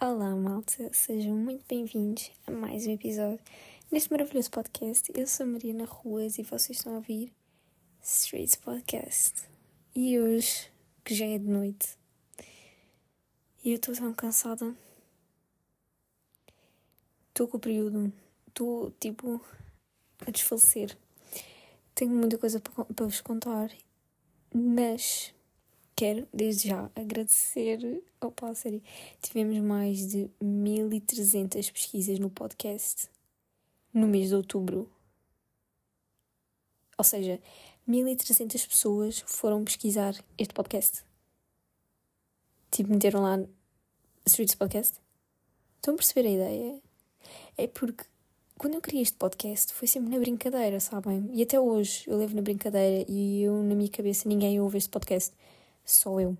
Olá, malta, sejam muito bem-vindos a mais um episódio neste maravilhoso podcast. Eu sou Mariana Ruas e vocês estão a ouvir Streets Podcast. E hoje, que já é de noite, e eu estou tão cansada, estou com o período, estou tipo a desfalecer. Tenho muita coisa para, para vos contar, mas quero desde já agradecer. Opa, sério, tivemos mais de 1300 pesquisas no podcast no mês de outubro. Ou seja, 1300 pessoas foram pesquisar este podcast. Tipo, meteram lá Streets Podcast. Estão a perceber a ideia? É porque quando eu criei este podcast foi sempre na brincadeira, sabem? E até hoje eu levo na brincadeira e eu, na minha cabeça, ninguém ouve este podcast só eu.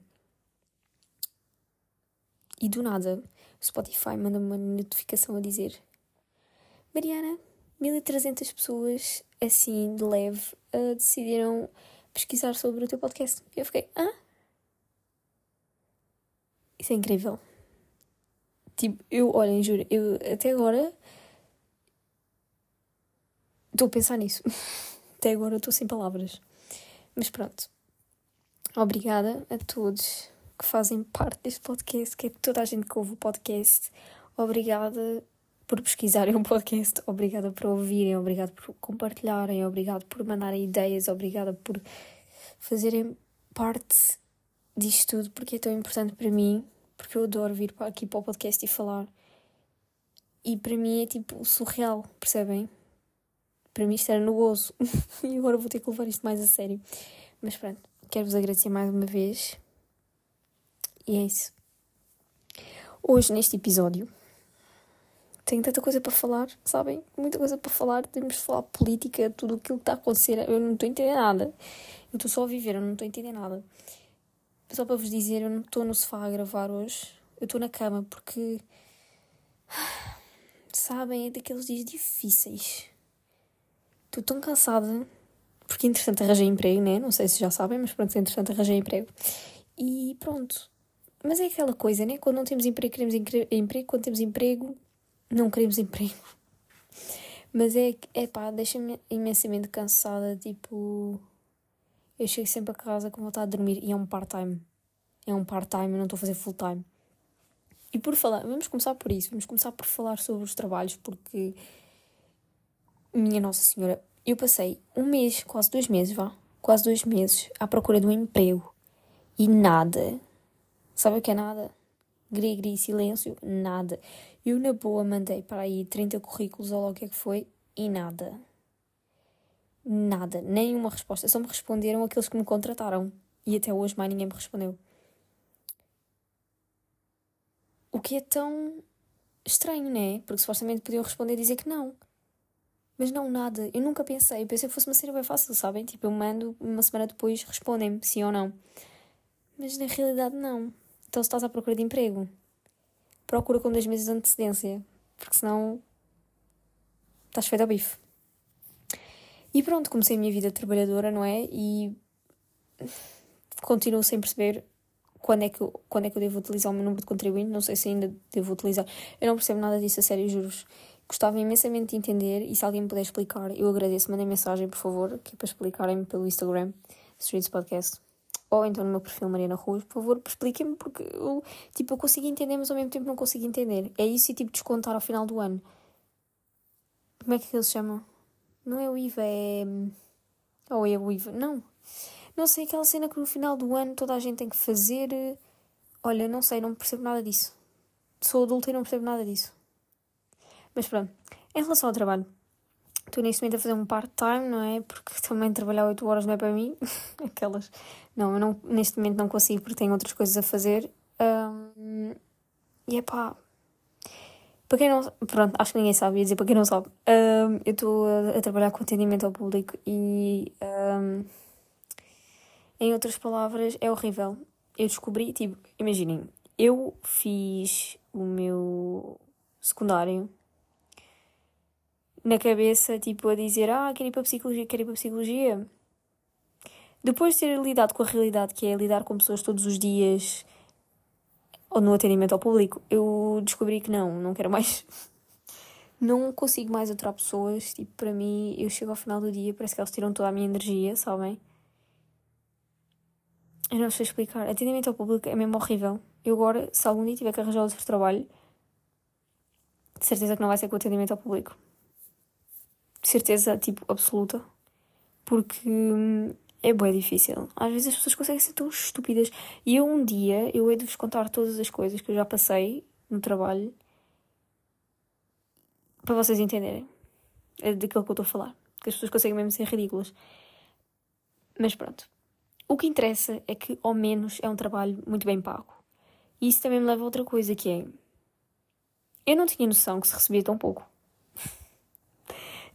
E do nada, o Spotify manda uma notificação a dizer: Mariana, 1300 pessoas, assim de leve, uh, decidiram pesquisar sobre o teu podcast. Eu fiquei: ah? Isso é incrível. Tipo, eu, olhem, juro, eu até agora estou a pensar nisso. até agora estou sem palavras. Mas pronto. Obrigada a todos que fazem parte deste podcast, que é toda a gente que ouve o podcast. Obrigada por pesquisarem o podcast, obrigada por ouvirem, obrigada por compartilharem, obrigada por mandarem ideias, obrigada por fazerem parte disto tudo, porque é tão importante para mim, porque eu adoro vir aqui para o podcast e falar. E para mim é tipo surreal, percebem? Para mim isto era no gozo. e agora vou ter que levar isto mais a sério. Mas pronto. Quero-vos agradecer mais uma vez. E é isso. Hoje, neste episódio, tenho tanta coisa para falar, sabem? Muita coisa para falar. Temos de falar política, tudo aquilo que está a acontecer. Eu não estou a entender nada. Eu estou só a viver, eu não estou a entender nada. Só para vos dizer, eu não estou no sofá a gravar hoje. Eu estou na cama porque. Sabem, é daqueles dias difíceis. Estou tão cansada porque interessante arranjei emprego, né? Não sei se já sabem, mas pronto, interessante arranjei emprego. E pronto. Mas é aquela coisa, né? Quando não temos emprego, queremos emprego. Quando temos emprego, não queremos emprego. Mas é, é pá, deixa-me imensamente cansada. Tipo, eu chego sempre a casa com vontade de dormir e é um part-time. É um part-time, eu não estou a fazer full-time. E por falar, vamos começar por isso. Vamos começar por falar sobre os trabalhos, porque, minha Nossa Senhora, eu passei um mês, quase dois meses, vá, quase dois meses, à procura de um emprego e nada. Sabe o que é nada? Gri, gri, silêncio, nada. Eu, na boa, mandei para aí 30 currículos ou logo o que é que foi e nada. Nada, nenhuma resposta. Só me responderam aqueles que me contrataram. E até hoje mais ninguém me respondeu. O que é tão estranho, não é? Porque supostamente podiam responder e dizer que não. Mas não, nada. Eu nunca pensei. Eu pensei que fosse uma cena bem fácil, sabem? Tipo, eu mando, uma semana depois respondem-me sim ou não. Mas na realidade, não. Então, se estás à procura de emprego, procura com dois meses de antecedência. Porque senão. estás feito ao bife. E pronto, comecei a minha vida trabalhadora, não é? E. continuo sem perceber quando é, que eu, quando é que eu devo utilizar o meu número de contribuinte. Não sei se ainda devo utilizar. Eu não percebo nada disso, a sério, juros. Gostava imensamente de entender e se alguém me puder explicar, eu agradeço. Mandem mensagem, por favor, que é para explicarem-me pelo Instagram, Streets Podcast. Ou então no meu perfil Mariana Ruas, por favor, expliquem-me, porque eu, tipo, eu consigo entender, mas ao mesmo tempo não consigo entender. É isso e tipo descontar ao final do ano. Como é que eles chamam? Não é o IVA, é. Ou é o IVA? Não. Não sei, aquela cena que no final do ano toda a gente tem que fazer. Olha, não sei, não percebo nada disso. Sou adulta e não percebo nada disso. Mas pronto, em relação ao trabalho, estou neste momento a fazer um part-time, não é? Porque também trabalhar 8 horas não é para mim. Aquelas. Não, eu não, neste momento não consigo porque tenho outras coisas a fazer. Um, e é pá. Para quem não. Pronto, acho que ninguém sabe, ia dizer para quem não sabe. Um, eu estou a, a, trabalhar com atendimento ao público e. Um, em outras palavras, é horrível. Eu descobri, tipo, imaginem, eu fiz o meu secundário na cabeça, tipo, a dizer, ah, quero ir para a psicologia, quero ir para a psicologia. Depois de ter lidado com a realidade, que é lidar com pessoas todos os dias, ou no atendimento ao público, eu descobri que não, não quero mais. não consigo mais aturar pessoas. Tipo, para mim, eu chego ao final do dia, parece que elas tiram toda a minha energia, sabem? Eu não sei explicar. Atendimento ao público é mesmo horrível. Eu agora, se algum dia tiver que arranjar outro trabalho, de certeza que não vai ser com atendimento ao público. Certeza, tipo, absoluta. Porque hum, é bem difícil. Às vezes as pessoas conseguem ser tão estúpidas. E eu um dia, eu hei de vos contar todas as coisas que eu já passei no trabalho para vocês entenderem é daquilo que eu estou a falar. Que as pessoas conseguem mesmo ser ridículas. Mas pronto. O que interessa é que, ao menos, é um trabalho muito bem pago. E isso também me leva a outra coisa, que é... Eu não tinha noção que se recebia tão pouco.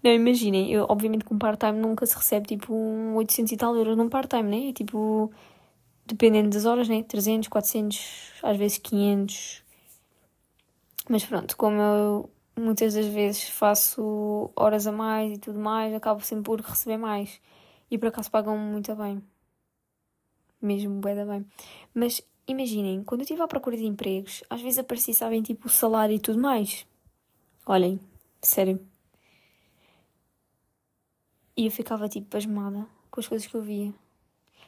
Não, imaginem, eu, obviamente com part-time nunca se recebe tipo um 800 e tal euros num part-time, né? É tipo, dependendo das horas, né? 300, 400, às vezes 500. Mas pronto, como eu muitas das vezes faço horas a mais e tudo mais, acabo sempre por receber mais. E por acaso pagam muito bem. Mesmo bem bem. Mas imaginem, quando eu estive à procura de empregos, às vezes aparecia, sabem, tipo o salário e tudo mais. Olhem, sério e eu ficava tipo pasmada com as coisas que eu via.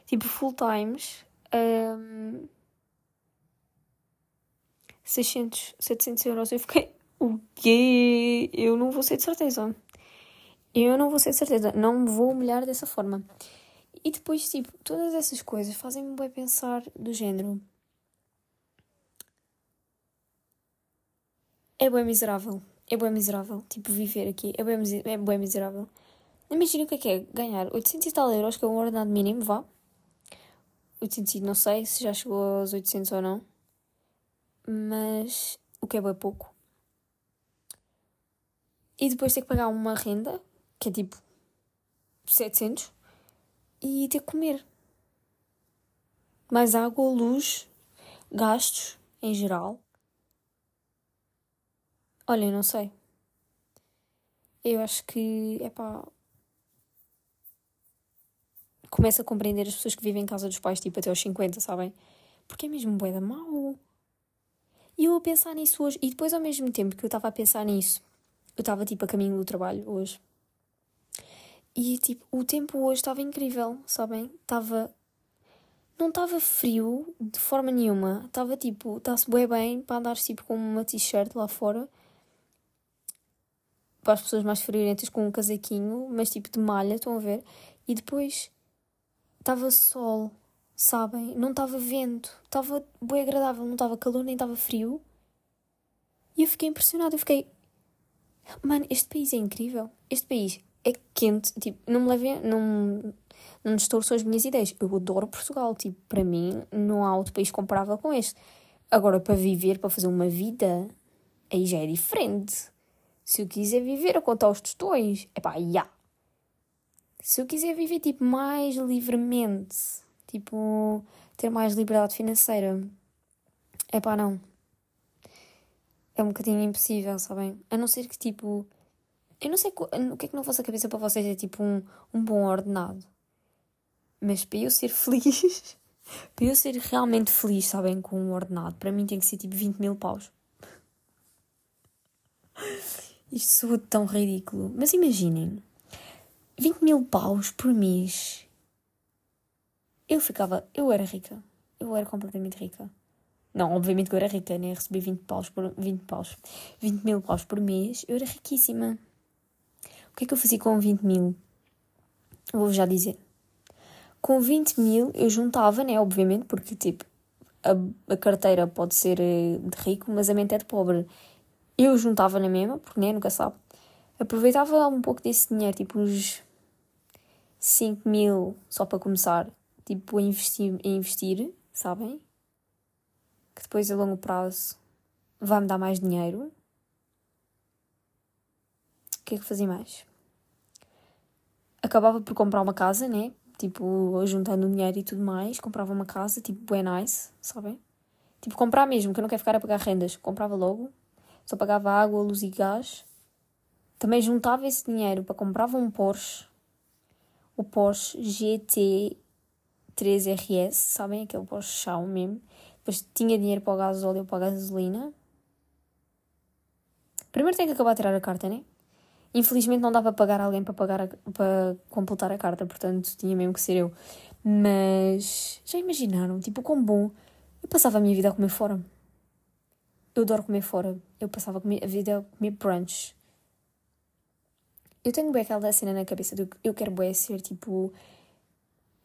Tipo, full times. Um, 600, 700 euros. Eu fiquei, o quê? Eu não vou ser de certeza. Eu não vou ser de certeza. Não me vou humilhar dessa forma. E depois, tipo, todas essas coisas fazem-me bem pensar do género. É bem miserável. É bem miserável. Tipo, viver aqui. É bem, é bem miserável. Imagina o que é que é ganhar 800 e tal euros, que é um ordenado mínimo, vá. 800 e não sei se já chegou aos 800 ou não. Mas o que é bem pouco. E depois ter que pagar uma renda, que é tipo 700, e ter que comer. Mais água, luz, gastos em geral. Olha, não sei. Eu acho que, é pá, começo a compreender as pessoas que vivem em casa dos pais, tipo, até aos 50, sabem? Porque é mesmo bué da mau. E eu a pensar nisso hoje, e depois ao mesmo tempo que eu estava a pensar nisso, eu estava, tipo, a caminho do trabalho hoje. E, tipo, o tempo hoje estava incrível, sabem? Estava... Não estava frio de forma nenhuma. Estava, tipo, está-se bué bem para andar, tipo, com uma t-shirt lá fora. Para as pessoas mais friorentas com um casaquinho, mas, tipo, de malha, estão a ver? E depois estava sol, sabem? Não estava vento, estava bem agradável, não estava calor nem estava frio. E eu fiquei impressionada, eu fiquei, mano, este país é incrível. Este país é quente, tipo, não me levem, não, não distorço as minhas ideias. Eu adoro Portugal, tipo, para mim não há outro país comparável com este. Agora, para viver, para fazer uma vida, aí já é diferente. Se eu quiser viver a contar os tostões, é pá. Yeah. Se eu quiser viver tipo mais livremente, tipo ter mais liberdade financeira, é pá, não. É um bocadinho impossível, sabem? A não ser que tipo. Eu não sei o que é que não fosse a cabeça para vocês é tipo um, um bom ordenado. Mas para eu ser feliz, para eu ser realmente feliz, sabem, com um ordenado, para mim tem que ser tipo 20 mil paus. Isto soa tão ridículo. Mas imaginem, 20 mil paus por mês. Eu ficava. Eu era rica. Eu era completamente rica. Não, obviamente que eu era rica, né? Recebi 20 paus por 20 paus. 20 mil paus por mês. Eu era riquíssima. O que é que eu fazia com 20 mil? Vou já dizer. Com 20 mil eu juntava, né? Obviamente, porque tipo, a, a carteira pode ser eh, de rico, mas a mente é de pobre. Eu juntava na mesma, porque né? Nunca sabe. Aproveitava um pouco desse dinheiro, tipo uns 5 mil só para começar, tipo, a investir, a investir, sabem? Que depois a longo prazo vai-me dar mais dinheiro. O que é que fazia mais? Acabava por comprar uma casa, né? Tipo, juntando dinheiro e tudo mais, comprava uma casa, tipo, bem nice, sabem? Tipo, comprar mesmo, que eu não quero ficar a pagar rendas. Comprava logo, só pagava água, luz e gás. Também juntava esse dinheiro para comprar um Porsche o Porsche GT 3RS, sabem aquele Porsche chão mesmo, depois tinha dinheiro para o gasóleo, para a gasolina. Primeiro tenho que acabar de tirar a carta, né? Infelizmente não dá para pagar alguém para, pagar a, para completar a carta, portanto tinha mesmo que ser eu. Mas já imaginaram? Tipo, quão bom. Eu passava a minha vida a comer fora. Eu adoro comer fora. Eu passava a vida a comer brunch. Eu tenho bem aquela cena na cabeça de eu quero bem ser tipo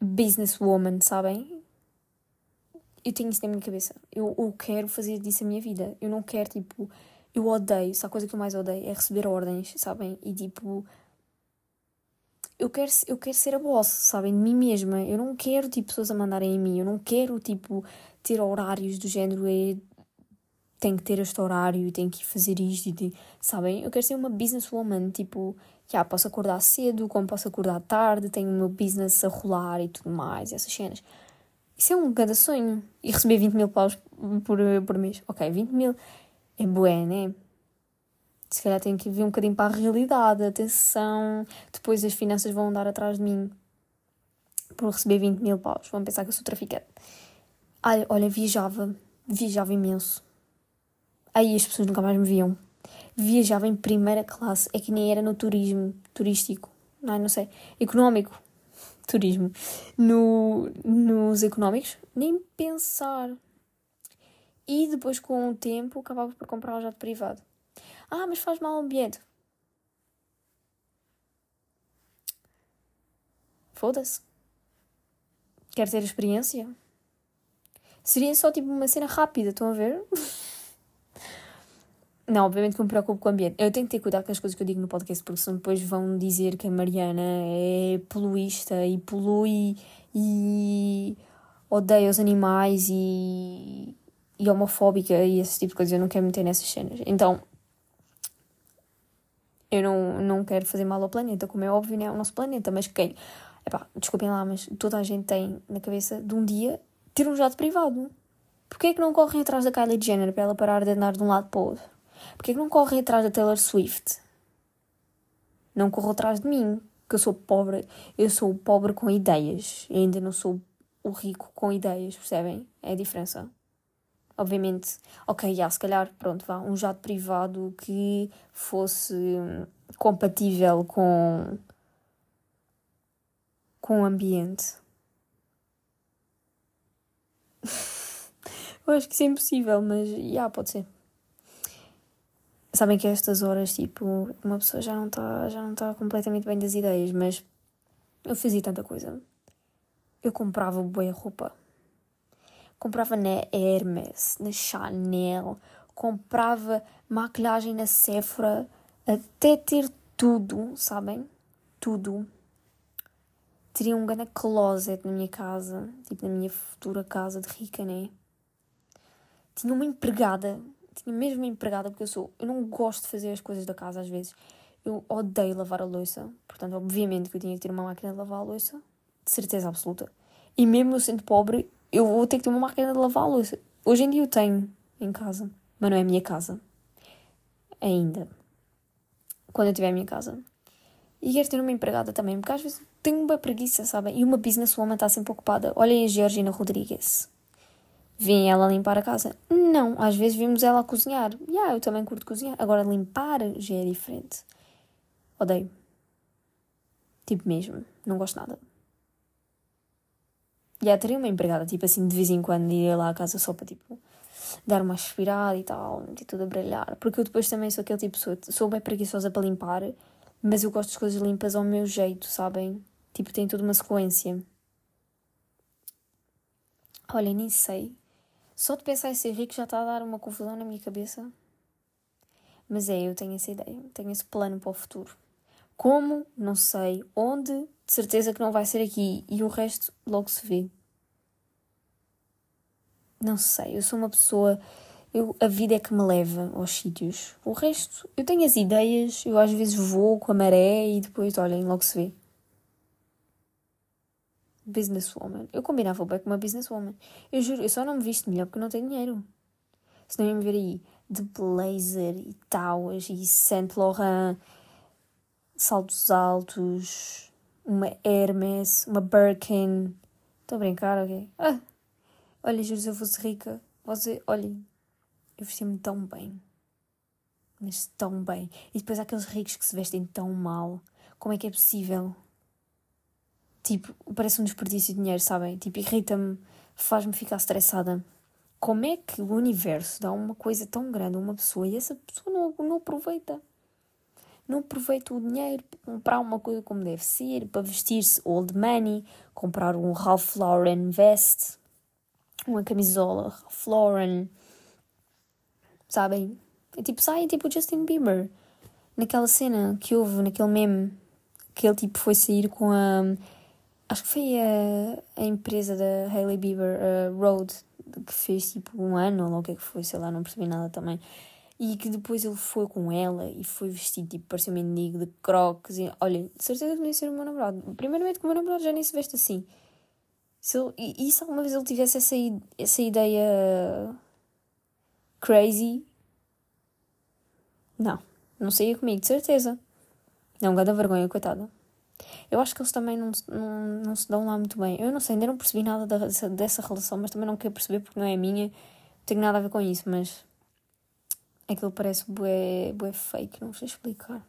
businesswoman, sabem? Eu tenho isso na minha cabeça. Eu, eu quero fazer disso a minha vida. Eu não quero tipo eu odeio, só a coisa que eu mais odeio é receber ordens, sabem? E tipo. Eu quero, eu quero ser a boss, sabem? De mim mesma. Eu não quero, tipo, pessoas a mandarem em mim. Eu não quero, tipo, ter horários do género. É, tenho que ter este horário, tenho que fazer isto, e, sabem? Eu quero ser uma businesswoman, tipo, já posso acordar cedo, como posso acordar tarde, tenho o meu business a rolar e tudo mais, essas cenas. Isso é um grande sonho. E receber 20 mil paus por, por mês. Ok, 20 mil é bué, né? Se calhar tenho que vir um bocadinho para a realidade, atenção, depois as finanças vão andar atrás de mim por receber 20 mil paus, vão pensar que eu sou traficante. Olha, olha, viajava, viajava imenso. Aí as pessoas nunca mais me viam. Viajava em primeira classe, é que nem era no turismo, turístico, não, não sei, económico, turismo. No, nos económicos, nem pensar. E depois, com o tempo, acabava por comprar um jato privado. Ah, mas faz mal ao ambiente. Foda-se. Quer ter experiência? Seria só tipo uma cena rápida, estão a ver? Não, obviamente que eu me preocupo com o ambiente. Eu tenho que ter cuidado com as coisas que eu digo no podcast, porque senão depois vão dizer que a Mariana é poluísta e polui e odeia os animais e e homofóbica e esse tipo de coisas. Eu não quero meter nessas cenas. Então, eu não, não quero fazer mal ao planeta, como é óbvio, não é o nosso planeta, mas quem. Epá, desculpem lá, mas toda a gente tem na cabeça de um dia ter um jato privado. Porquê é que não correm atrás da Kylie Jenner para ela parar de andar de um lado para o outro? Porquê é que não correm atrás da Taylor Swift? Não corro atrás de mim, que eu sou pobre. Eu sou pobre com ideias. E ainda não sou o rico com ideias, percebem? É a diferença. Obviamente, ok, já, se calhar, pronto, vá, um jato privado que fosse compatível com, com o ambiente. Eu acho que isso é impossível, mas, já, pode ser. Sabem que a estas horas, tipo, uma pessoa já não está já não tá completamente bem das ideias, mas eu fazia tanta coisa. Eu comprava boa roupa comprava na Hermes, na Chanel, comprava maquilhagem na Sephora, até ter tudo, sabem? Tudo. Teria um grande closet na minha casa, tipo na minha futura casa de rica, né? Tinha uma empregada, tinha mesmo empregada, porque eu sou. Eu não gosto de fazer as coisas da casa às vezes. Eu odeio lavar a louça, portanto, obviamente que eu tinha que ter uma máquina de lavar a louça, de certeza absoluta. E mesmo eu sendo pobre, eu vou ter que ter uma máquina de lavar a louça. Hoje em dia eu tenho em casa, mas não é a minha casa. Ainda. Quando eu tiver a minha casa. E quero ter uma empregada também, porque às vezes tenho uma preguiça, sabem? E uma businesswoman está sempre ocupada. Olhem a Georgina Rodrigues. Vem ela limpar a casa? Não, às vezes vimos ela a cozinhar. E yeah, eu também curto cozinhar. Agora limpar já é diferente. Odeio. Tipo mesmo. Não gosto nada. Já teria uma empregada, tipo assim, de vez em quando ia lá à casa só para, tipo, dar uma aspirada e tal, e tudo a brilhar. Porque eu depois também sou aquele tipo pessoa, sou bem preguiçosa para limpar, mas eu gosto das coisas limpas ao meu jeito, sabem? Tipo, tem toda uma sequência. Olha, nem sei. Só de pensar em ser rico já está a dar uma confusão na minha cabeça. Mas é, eu tenho essa ideia, tenho esse plano para o futuro. Como? Não sei. Onde? De certeza que não vai ser aqui. E o resto logo se vê. Não sei. Eu sou uma pessoa. Eu, a vida é que me leva aos sítios. O resto, eu tenho as ideias, eu às vezes vou com a maré e depois, olhem, logo se vê. Businesswoman. Eu combinava bem com uma businesswoman. Eu juro, eu só não me visto melhor porque não tenho dinheiro. Se não ia me ver aí de blazer e tauas e Saint Laurent saltos altos, uma Hermes, uma Birkin. Estou a brincar, ok? Ah, olha, juro, se eu fosse rica, Você, olhem, eu vesti-me tão bem. Mas tão bem. E depois há aqueles ricos que se vestem tão mal. Como é que é possível? Tipo, parece um desperdício de dinheiro, sabem? Tipo, irrita-me, faz-me ficar estressada. Como é que o universo dá uma coisa tão grande a uma pessoa e essa pessoa não, não aproveita? Não aproveita o dinheiro para comprar uma coisa como deve ser, para vestir-se old money, comprar um Ralph Lauren vest, uma camisola Ralph Lauren, sabem? É tipo, sai tipo Justin Bieber. Naquela cena que houve, naquele meme, que ele tipo foi sair com a Acho que foi a, a empresa da Hailey Bieber, a Road, que fez tipo um ano ou o que é que foi, sei lá, não percebi nada também. E que depois ele foi com ela e foi vestido, tipo, parecia um mendigo de crocs. E, olha, de certeza que podia ser o meu namorado. Primeiramente, que o meu namorado já nem se veste assim. Se ele, e, e se alguma vez ele tivesse essa, essa ideia crazy, não, não saía comigo, de certeza. É um grande vergonha, coitada. Eu acho que eles também não, não, não se dão lá muito bem. Eu não sei, ainda não percebi nada dessa, dessa relação, mas também não quero perceber porque não é minha. Não tenho nada a ver com isso, mas aquilo parece bué, bué fake, não sei explicar.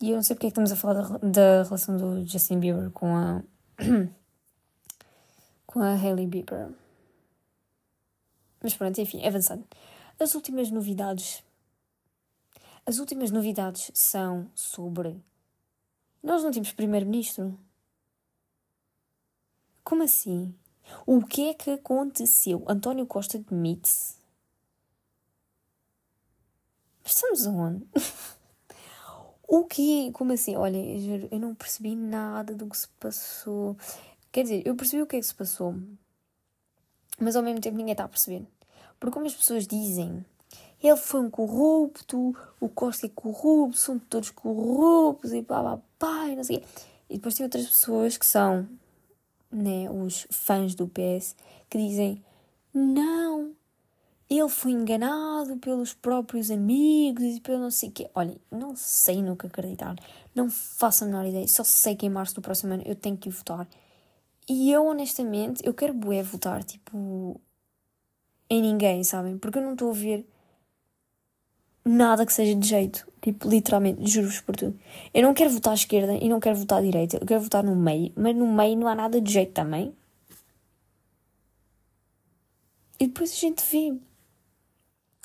E eu não sei porque é que estamos a falar da, da relação do Justin Bieber com a. com a Hailey Bieber. Mas pronto, enfim, avançando. As últimas novidades. As últimas novidades são sobre nós não temos primeiro-ministro? Como assim? O que é que aconteceu? António Costa demite-se? Mas estamos onde? o que? Como assim? Olha, eu, não percebi nada do que se passou. Quer dizer, eu percebi o que é que se passou, mas ao mesmo tempo ninguém está a perceber. Porque como as pessoas dizem ele foi um corrupto, o Costa é corrupto, são todos corruptos e blá blá blá, e não sei o quê. E depois tem outras pessoas que são né, os fãs do PS que dizem: não, ele foi enganado pelos próprios amigos e pelo não sei o quê. Olha, não sei que acreditar, não faço a menor ideia, só sei que em março do próximo ano eu tenho que ir votar. E eu, honestamente, eu quero bué votar, tipo, em ninguém, sabem? Porque eu não estou a ver nada que seja de jeito. Tipo, literalmente, juro-vos por tudo. Eu não quero votar à esquerda e não quero votar à direita. Eu quero votar no meio, mas no meio não há nada de jeito também. E depois a gente vê.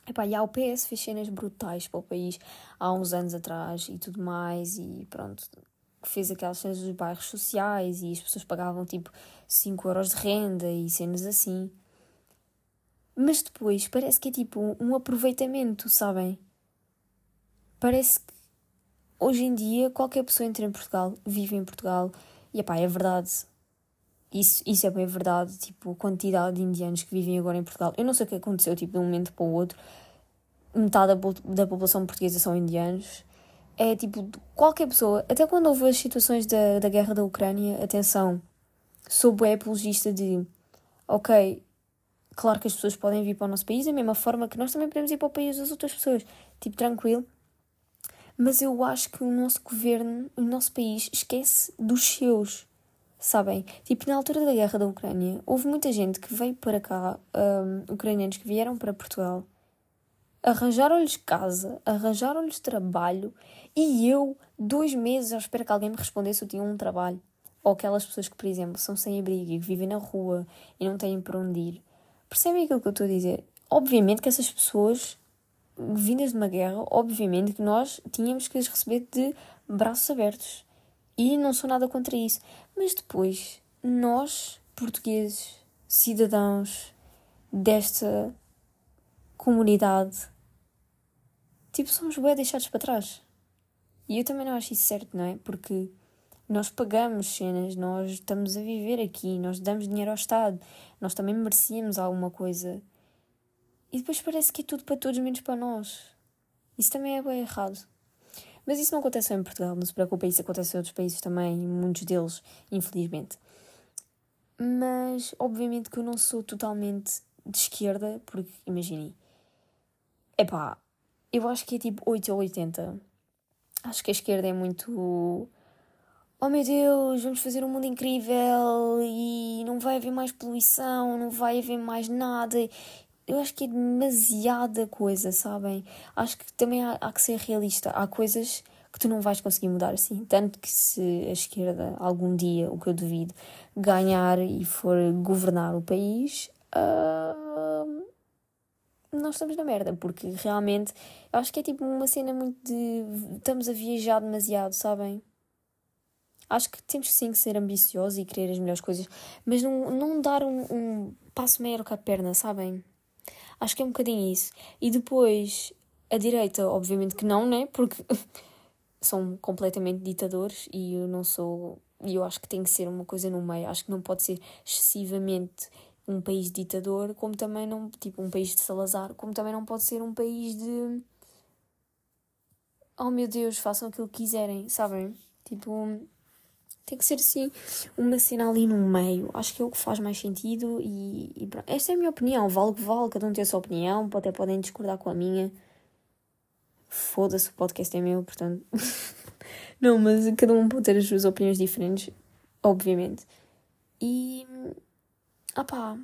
Epá, e o PS fez cenas brutais para o país há uns anos atrás e tudo mais, e pronto, fez aquelas cenas dos bairros sociais e as pessoas pagavam tipo 5 euros de renda e cenas assim. Mas depois parece que é tipo um aproveitamento, sabem? Parece que hoje em dia qualquer pessoa entra em Portugal, vive em Portugal, e epá, é verdade. Isso, isso é bem verdade, tipo, a quantidade de indianos que vivem agora em Portugal. Eu não sei o que aconteceu, tipo, de um momento para o outro. Metade da, da população portuguesa são indianos. É tipo, qualquer pessoa, até quando houve as situações da, da guerra da Ucrânia, atenção, sou bem apologista de, ok, claro que as pessoas podem vir para o nosso país da mesma forma que nós também podemos ir para o país das outras pessoas. Tipo, tranquilo. Mas eu acho que o nosso governo, o nosso país, esquece dos seus. Sabem? Tipo, na altura da guerra da Ucrânia, houve muita gente que veio para cá, um, ucranianos que vieram para Portugal, arranjaram-lhes casa, arranjaram-lhes trabalho e eu, dois meses, à espera que alguém me respondesse se eu tinha um trabalho. Ou aquelas pessoas que, por exemplo, são sem abrigo e vivem na rua e não têm para onde ir. Percebem aquilo que eu estou a dizer? Obviamente que essas pessoas vindas de uma guerra, obviamente que nós tínhamos que as receber de braços abertos. E não sou nada contra isso. Mas depois, nós, portugueses, cidadãos desta comunidade, tipo, somos bem deixados para trás. E eu também não acho isso certo, não é? Porque nós pagamos cenas, nós estamos a viver aqui, nós damos dinheiro ao Estado, nós também merecíamos alguma coisa. E depois parece que é tudo para todos menos para nós. Isso também é bem errado. Mas isso não acontece só em Portugal, não se preocupe, isso acontece em outros países também, muitos deles, infelizmente. Mas, obviamente, que eu não sou totalmente de esquerda, porque, imaginem, epá, eu acho que é tipo 8 ou 80. Acho que a esquerda é muito. oh meu Deus, vamos fazer um mundo incrível e não vai haver mais poluição, não vai haver mais nada. Eu acho que é demasiada coisa, sabem? Acho que também há, há que ser realista. Há coisas que tu não vais conseguir mudar assim. Tanto que se a esquerda algum dia, o que eu duvido, ganhar e for governar o país, uh, nós estamos na merda, porque realmente eu acho que é tipo uma cena muito de estamos a viajar demasiado, sabem? Acho que temos sim que ser ambiciosos e querer as melhores coisas, mas não, não dar um, um passo maior que a perna, sabem? Acho que é um bocadinho isso. E depois, a direita, obviamente que não, né? Porque são completamente ditadores e eu não sou. E eu acho que tem que ser uma coisa no meio. Acho que não pode ser excessivamente um país ditador, como também não. Tipo, um país de Salazar, como também não pode ser um país de. Oh meu Deus, façam aquilo que quiserem, sabem? Tipo tem que ser assim uma cena ali no meio. Acho que é o que faz mais sentido e, e esta é a minha opinião. Vale o que vale, cada um tem a sua opinião, até podem discordar com a minha. Foda-se, o podcast é meu, portanto. Não, mas cada um pode ter as suas opiniões diferentes, obviamente. E. Ah pá.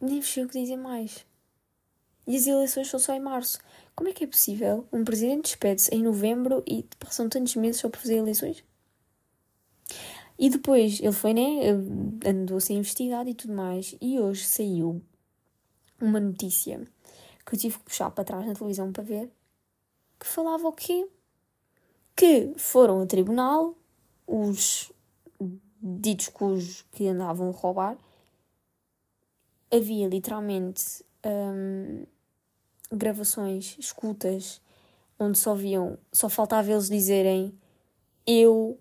Nem sei o que dizer mais. E as eleições são só em março. Como é que é possível um presidente despede-se em novembro e passam tantos meses só para fazer eleições? E depois ele foi, né? Andou a ser investigado e tudo mais. E hoje saiu uma notícia que eu tive que puxar para trás na televisão para ver que falava o quê? Que foram ao tribunal os ditos cujos que andavam a roubar. Havia literalmente hum, gravações, escutas, onde só viam, só faltava eles dizerem eu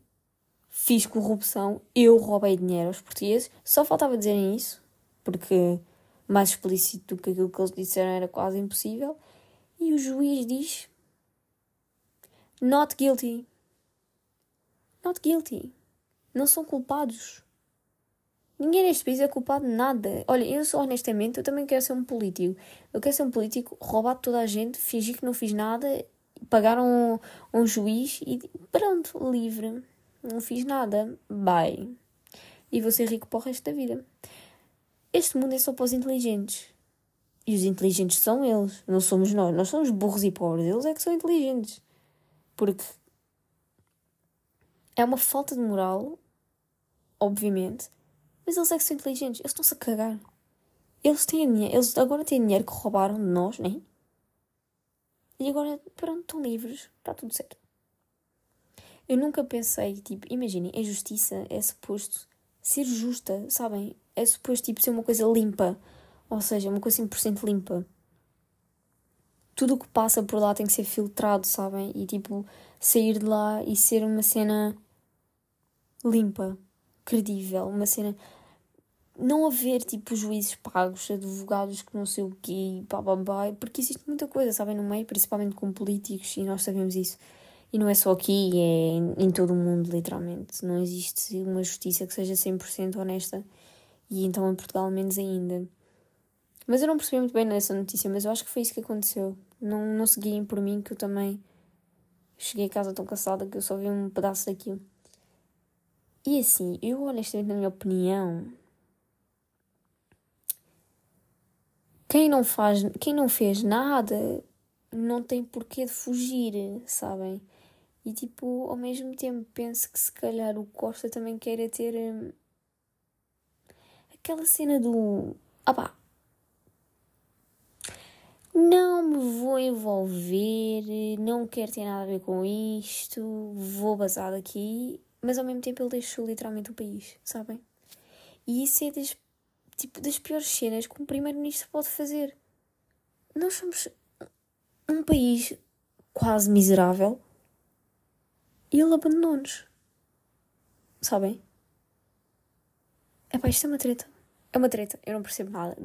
fiz corrupção, eu roubei dinheiro aos portugueses, só faltava dizerem isso, porque mais explícito do que aquilo que eles disseram era quase impossível. E o juiz diz: Not guilty. Not guilty. Não são culpados. Ninguém neste país é culpado de nada. Olha, eu sou honestamente, eu também quero ser um político. Eu quero ser um político, roubar toda a gente, fingir que não fiz nada, pagar um, um juiz e pronto, livre. Não fiz nada. Bye. E vou ser rico para o resto da vida. Este mundo é só para os inteligentes. E os inteligentes são eles, não somos nós. Nós somos burros e pobres. Eles é que são inteligentes. Porque é uma falta de moral, obviamente mas eles é que são inteligentes, eles estão-se a cagar. Eles têm dinheiro, eles agora têm dinheiro que roubaram de nós, né? E agora, pronto, estão livres, está tudo certo. Eu nunca pensei, tipo, imaginem, a justiça é suposto ser justa, sabem? É suposto, tipo, ser uma coisa limpa. Ou seja, uma coisa 100% limpa. Tudo o que passa por lá tem que ser filtrado, sabem? E, tipo, sair de lá e ser uma cena limpa, credível, uma cena não haver tipo juízes pagos, advogados que não sei o quê, pá, pá, pá, porque existe muita coisa, sabem, no meio, principalmente com políticos, e nós sabemos isso. E não é só aqui, é em todo o mundo, literalmente. Não existe uma justiça que seja 100% honesta, e então em Portugal menos ainda. Mas eu não percebi muito bem nessa notícia, mas eu acho que foi isso que aconteceu. Não, não seguiem por mim, que eu também cheguei a casa tão cansada que eu só vi um pedaço daquilo. E assim, eu honestamente, na minha opinião, quem não faz, quem não fez nada não tem porquê de fugir, sabem? E tipo, ao mesmo tempo penso que se calhar o Costa também queira ter hum, aquela cena do ah pá, não me vou envolver, não quero ter nada a ver com isto, vou basar daqui, mas ao mesmo tempo ele deixou literalmente o país, sabem? E isso é das tipo, das piores cenas que um primeiro-ministro pode fazer. Nós somos um país quase miserável e ele abandonou-nos. Sabem? É pá, isto é uma treta. É uma treta, eu não percebo nada.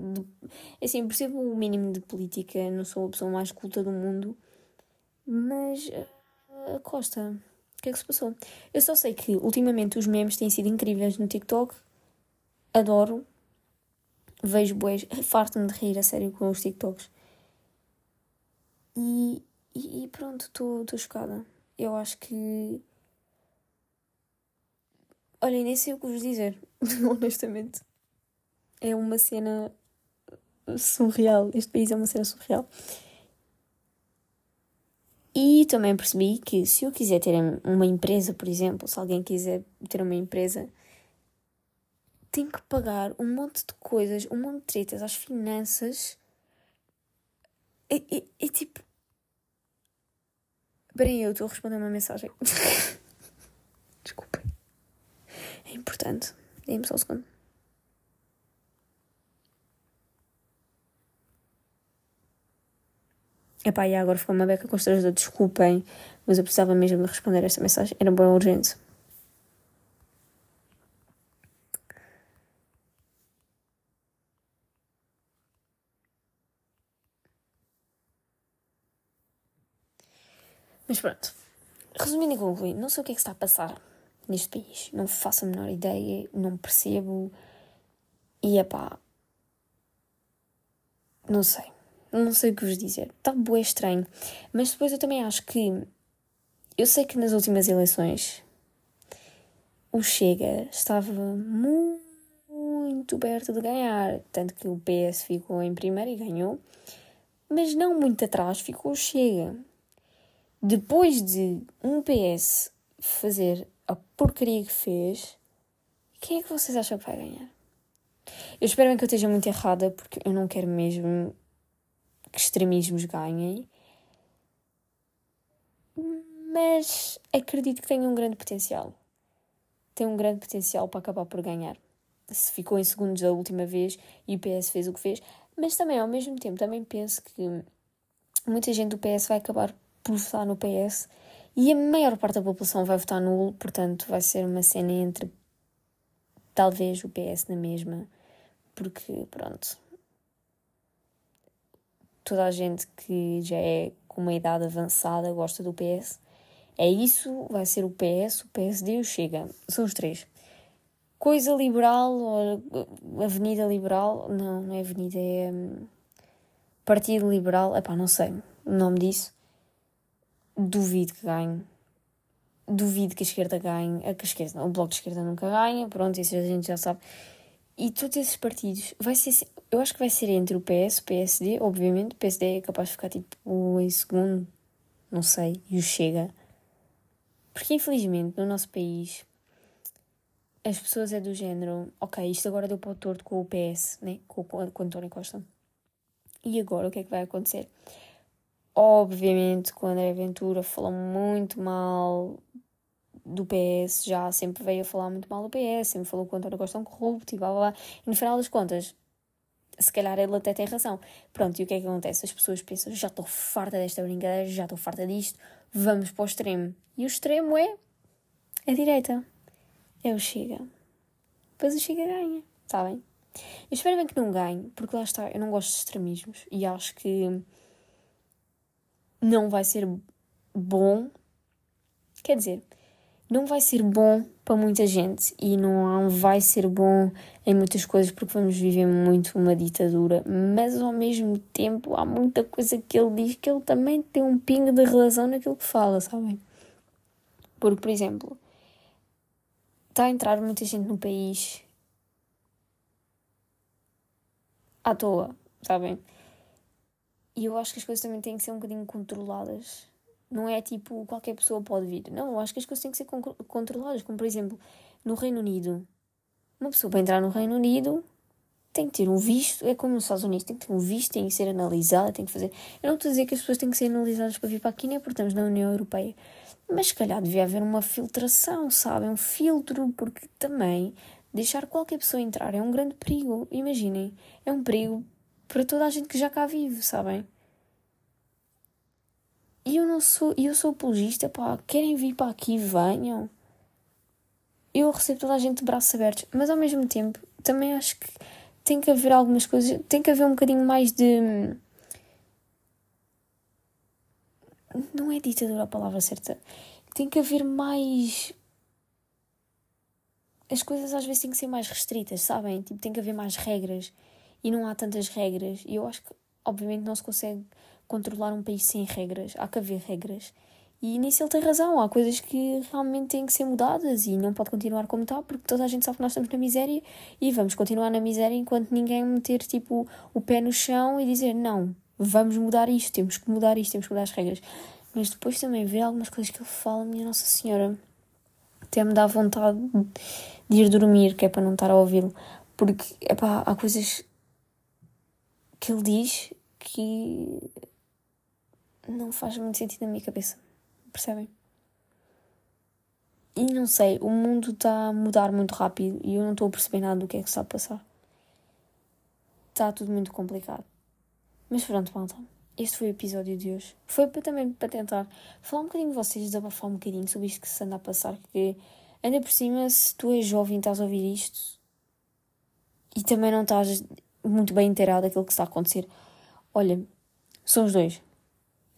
Assim, percebo o mínimo de política, não sou a pessoa mais culta do mundo, mas a Costa, o que é que se passou? Eu só sei que ultimamente os memes têm sido incríveis no TikTok, adoro, vejo bois, farto-me de rir a sério com os TikToks. E, e, e pronto, estou chocada. Eu acho que Olha, nem sei o que vos dizer, honestamente. É uma cena surreal. Este país é uma cena surreal. E também percebi que se eu quiser ter uma empresa, por exemplo, se alguém quiser ter uma empresa, tem que pagar um monte de coisas, um monte de tretas às finanças. É, tipo. Esperem, eu estou a responder uma mensagem. Desculpem. É importante. Dê-me só um segundo. Epá, e agora ficou uma beca constrangedora, desculpem, mas eu precisava mesmo de responder esta mensagem, era bem urgente. Mas pronto, resumindo e concluindo, não sei o que é que está a passar neste país, não faço a menor ideia, não percebo, e epá, não sei não sei o que vos dizer. Está bué estranho. Mas depois eu também acho que. Eu sei que nas últimas eleições o Chega estava muito perto de ganhar. Tanto que o PS ficou em primeiro e ganhou. Mas não muito atrás ficou o Chega. Depois de um PS fazer a porcaria que fez, quem é que vocês acham que vai ganhar? Eu espero bem que eu esteja muito errada, porque eu não quero mesmo extremismos ganhem, mas acredito que tem um grande potencial. Tem um grande potencial para acabar por ganhar. Se ficou em segundos da última vez e o PS fez o que fez, mas também ao mesmo tempo também penso que muita gente do PS vai acabar por votar no PS e a maior parte da população vai votar nulo, portanto vai ser uma cena entre talvez o PS na mesma, porque pronto, toda a gente que já é com uma idade avançada gosta do PS. É isso, vai ser o PS, o PSD e o Chega. São os três. Coisa liberal ou Avenida Liberal, não, não é Avenida, é hum, Partido Liberal, epá, não sei o nome disso. Duvido que ganhe. Duvido que a esquerda ganhe. A esquerda, o Bloco de Esquerda nunca ganha, pronto, isso a gente já sabe. E todos esses partidos, vai ser, eu acho que vai ser entre o PS, o PSD, obviamente, o PSD é capaz de ficar tipo em segundo, não sei, e o Chega. Porque infelizmente no nosso país as pessoas é do género, ok, isto agora deu para o torto com o PS, né? com, com, com António Costa. E agora o que é que vai acontecer? Obviamente, com o André Ventura falou muito mal do PS já sempre veio a falar muito mal do PS, sempre falou que o António Costa é um corrupto e blá blá blá. E no final das contas, se calhar ele até tem razão. Pronto, e o que é que acontece? As pessoas pensam, já estou farta desta brincadeira, já estou farta disto, vamos para o extremo. E o extremo é a direita. É o Chega. Depois o Chega ganha, sabem? Eu espero bem que não ganhe, porque lá está, eu não gosto de extremismos e acho que não vai ser bom. Quer dizer, não vai ser bom para muita gente e não vai ser bom em muitas coisas porque vamos viver muito uma ditadura, mas ao mesmo tempo há muita coisa que ele diz que ele também tem um pingo de relação naquilo que fala, sabem? Porque, por exemplo, está a entrar muita gente no país à toa, sabem? E eu acho que as coisas também têm que ser um bocadinho controladas não é tipo qualquer pessoa pode vir. Não, eu acho que as coisas têm que ser controladas. Como por exemplo, no Reino Unido. Uma pessoa para entrar no Reino Unido tem que ter um visto. É como nos Estados Unidos, tem que ter um visto, tem que ser analisada, tem que fazer. Eu não estou a dizer que as pessoas têm que ser analisadas para vir para aqui, nem porque estamos na União Europeia. Mas se calhar devia haver uma filtração, sabem? Um filtro, porque também deixar qualquer pessoa entrar é um grande perigo. Imaginem, é um perigo para toda a gente que já cá vive, sabem? E eu não sou, eu sou apologista, pá, querem vir para aqui, venham. Eu recebo toda a gente de braços abertos, mas ao mesmo tempo também acho que tem que haver algumas coisas, tem que haver um bocadinho mais de. Não é ditadura a palavra certa. Tem que haver mais. As coisas às vezes têm que ser mais restritas, sabem? Tipo, tem que haver mais regras e não há tantas regras. E eu acho que, obviamente, não se consegue controlar um país sem regras. Há que haver regras. E nisso ele tem razão, há coisas que realmente têm que ser mudadas e não pode continuar como está, porque toda a gente sabe que nós estamos na miséria e vamos continuar na miséria enquanto ninguém meter tipo o pé no chão e dizer não, vamos mudar isto, temos que mudar isto, temos que mudar as regras. Mas depois também ver algumas coisas que ele fala, minha Nossa Senhora, até me dá vontade de ir dormir, que é para não estar a ouvi-lo, porque epá, há coisas que ele diz que não faz muito sentido na minha cabeça. Percebem? E não sei, o mundo está a mudar muito rápido e eu não estou a perceber nada do que é que está a passar. Está tudo muito complicado. Mas pronto, malta. Este foi o episódio de hoje. Foi para, também para tentar falar um bocadinho de vocês, desabafar um bocadinho sobre isto que se anda a passar. Que ainda por cima, se tu és jovem e estás a ouvir isto e também não estás muito bem inteirado daquilo que está a acontecer, olha, são os dois.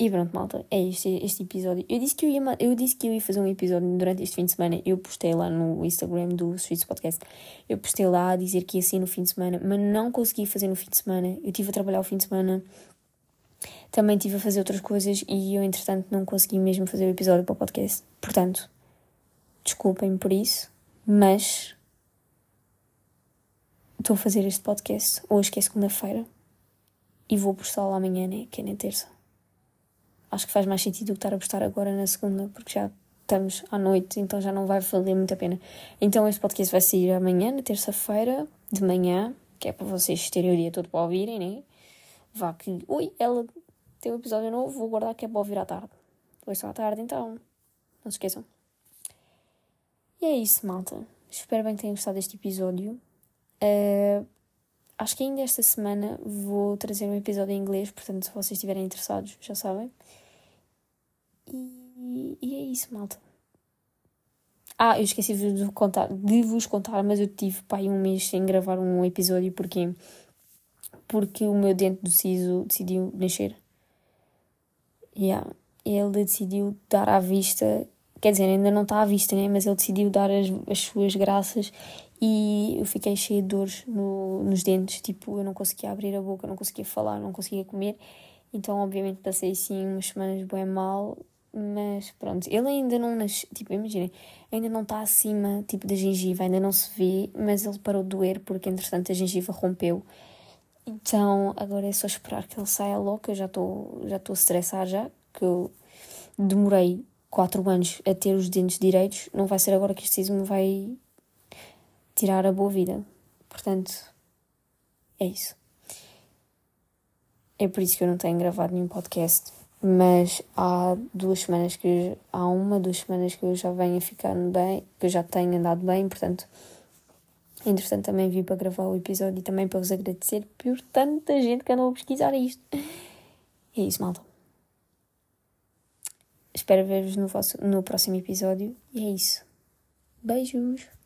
E pronto, malta, é este, este episódio. Eu disse, que eu, ia, eu disse que eu ia fazer um episódio durante este fim de semana. Eu postei lá no Instagram do Sweets Podcast. Eu postei lá a dizer que ia ser no fim de semana, mas não consegui fazer no fim de semana. Eu estive a trabalhar o fim de semana. Também estive a fazer outras coisas e eu, entretanto, não consegui mesmo fazer o episódio para o podcast. Portanto, desculpem por isso, mas estou a fazer este podcast hoje, que é segunda-feira, e vou postá-lo amanhã, né? Que é na terça acho que faz mais sentido estar a postar agora na segunda, porque já estamos à noite, então já não vai valer muito a pena. Então este podcast vai sair amanhã, na terça-feira, de manhã, que é para vocês terem o dia todo para ouvirem, né? Vá que, ui, ela tem um episódio novo, vou guardar que é para ouvir à tarde. só à tarde, então. Não se esqueçam. E é isso, malta. Espero bem que tenham gostado deste episódio. Uh, acho que ainda esta semana vou trazer um episódio em inglês, portanto, se vocês estiverem interessados, já sabem. E, e é isso, malta. Ah, eu esqueci de vos contar, de vos contar, mas eu tive pai um mês sem gravar um episódio porque porque o meu dente do siso decidiu nascer. Yeah. Ele decidiu dar à vista, quer dizer, ainda não está à vista, né? Mas ele decidiu dar as, as suas graças e eu fiquei cheia de dores no, nos dentes, tipo, eu não conseguia abrir a boca, não conseguia falar, não conseguia comer. Então, obviamente, passei assim umas semanas bem mal mas pronto, ele ainda não nasceu, tipo, imaginem, ainda não está acima, tipo, da gengiva, ainda não se vê, mas ele parou de doer porque, entretanto, a gengiva rompeu. Então, agora é só esperar que ele saia logo, eu já estou já estou a estressar já, que eu demorei 4 anos a ter os dentes direitos, não vai ser agora que este siso me vai tirar a boa vida. Portanto, é isso. É por isso que eu não tenho gravado nenhum podcast mas há duas semanas que há uma, duas semanas que eu já venho ficar bem, que eu já tenho andado bem, portanto, entretanto também vim para gravar o episódio e também para vos agradecer por tanta gente que andou a pesquisar isto. É isso, malta. Espero ver-vos no, no próximo episódio e é isso. Beijos!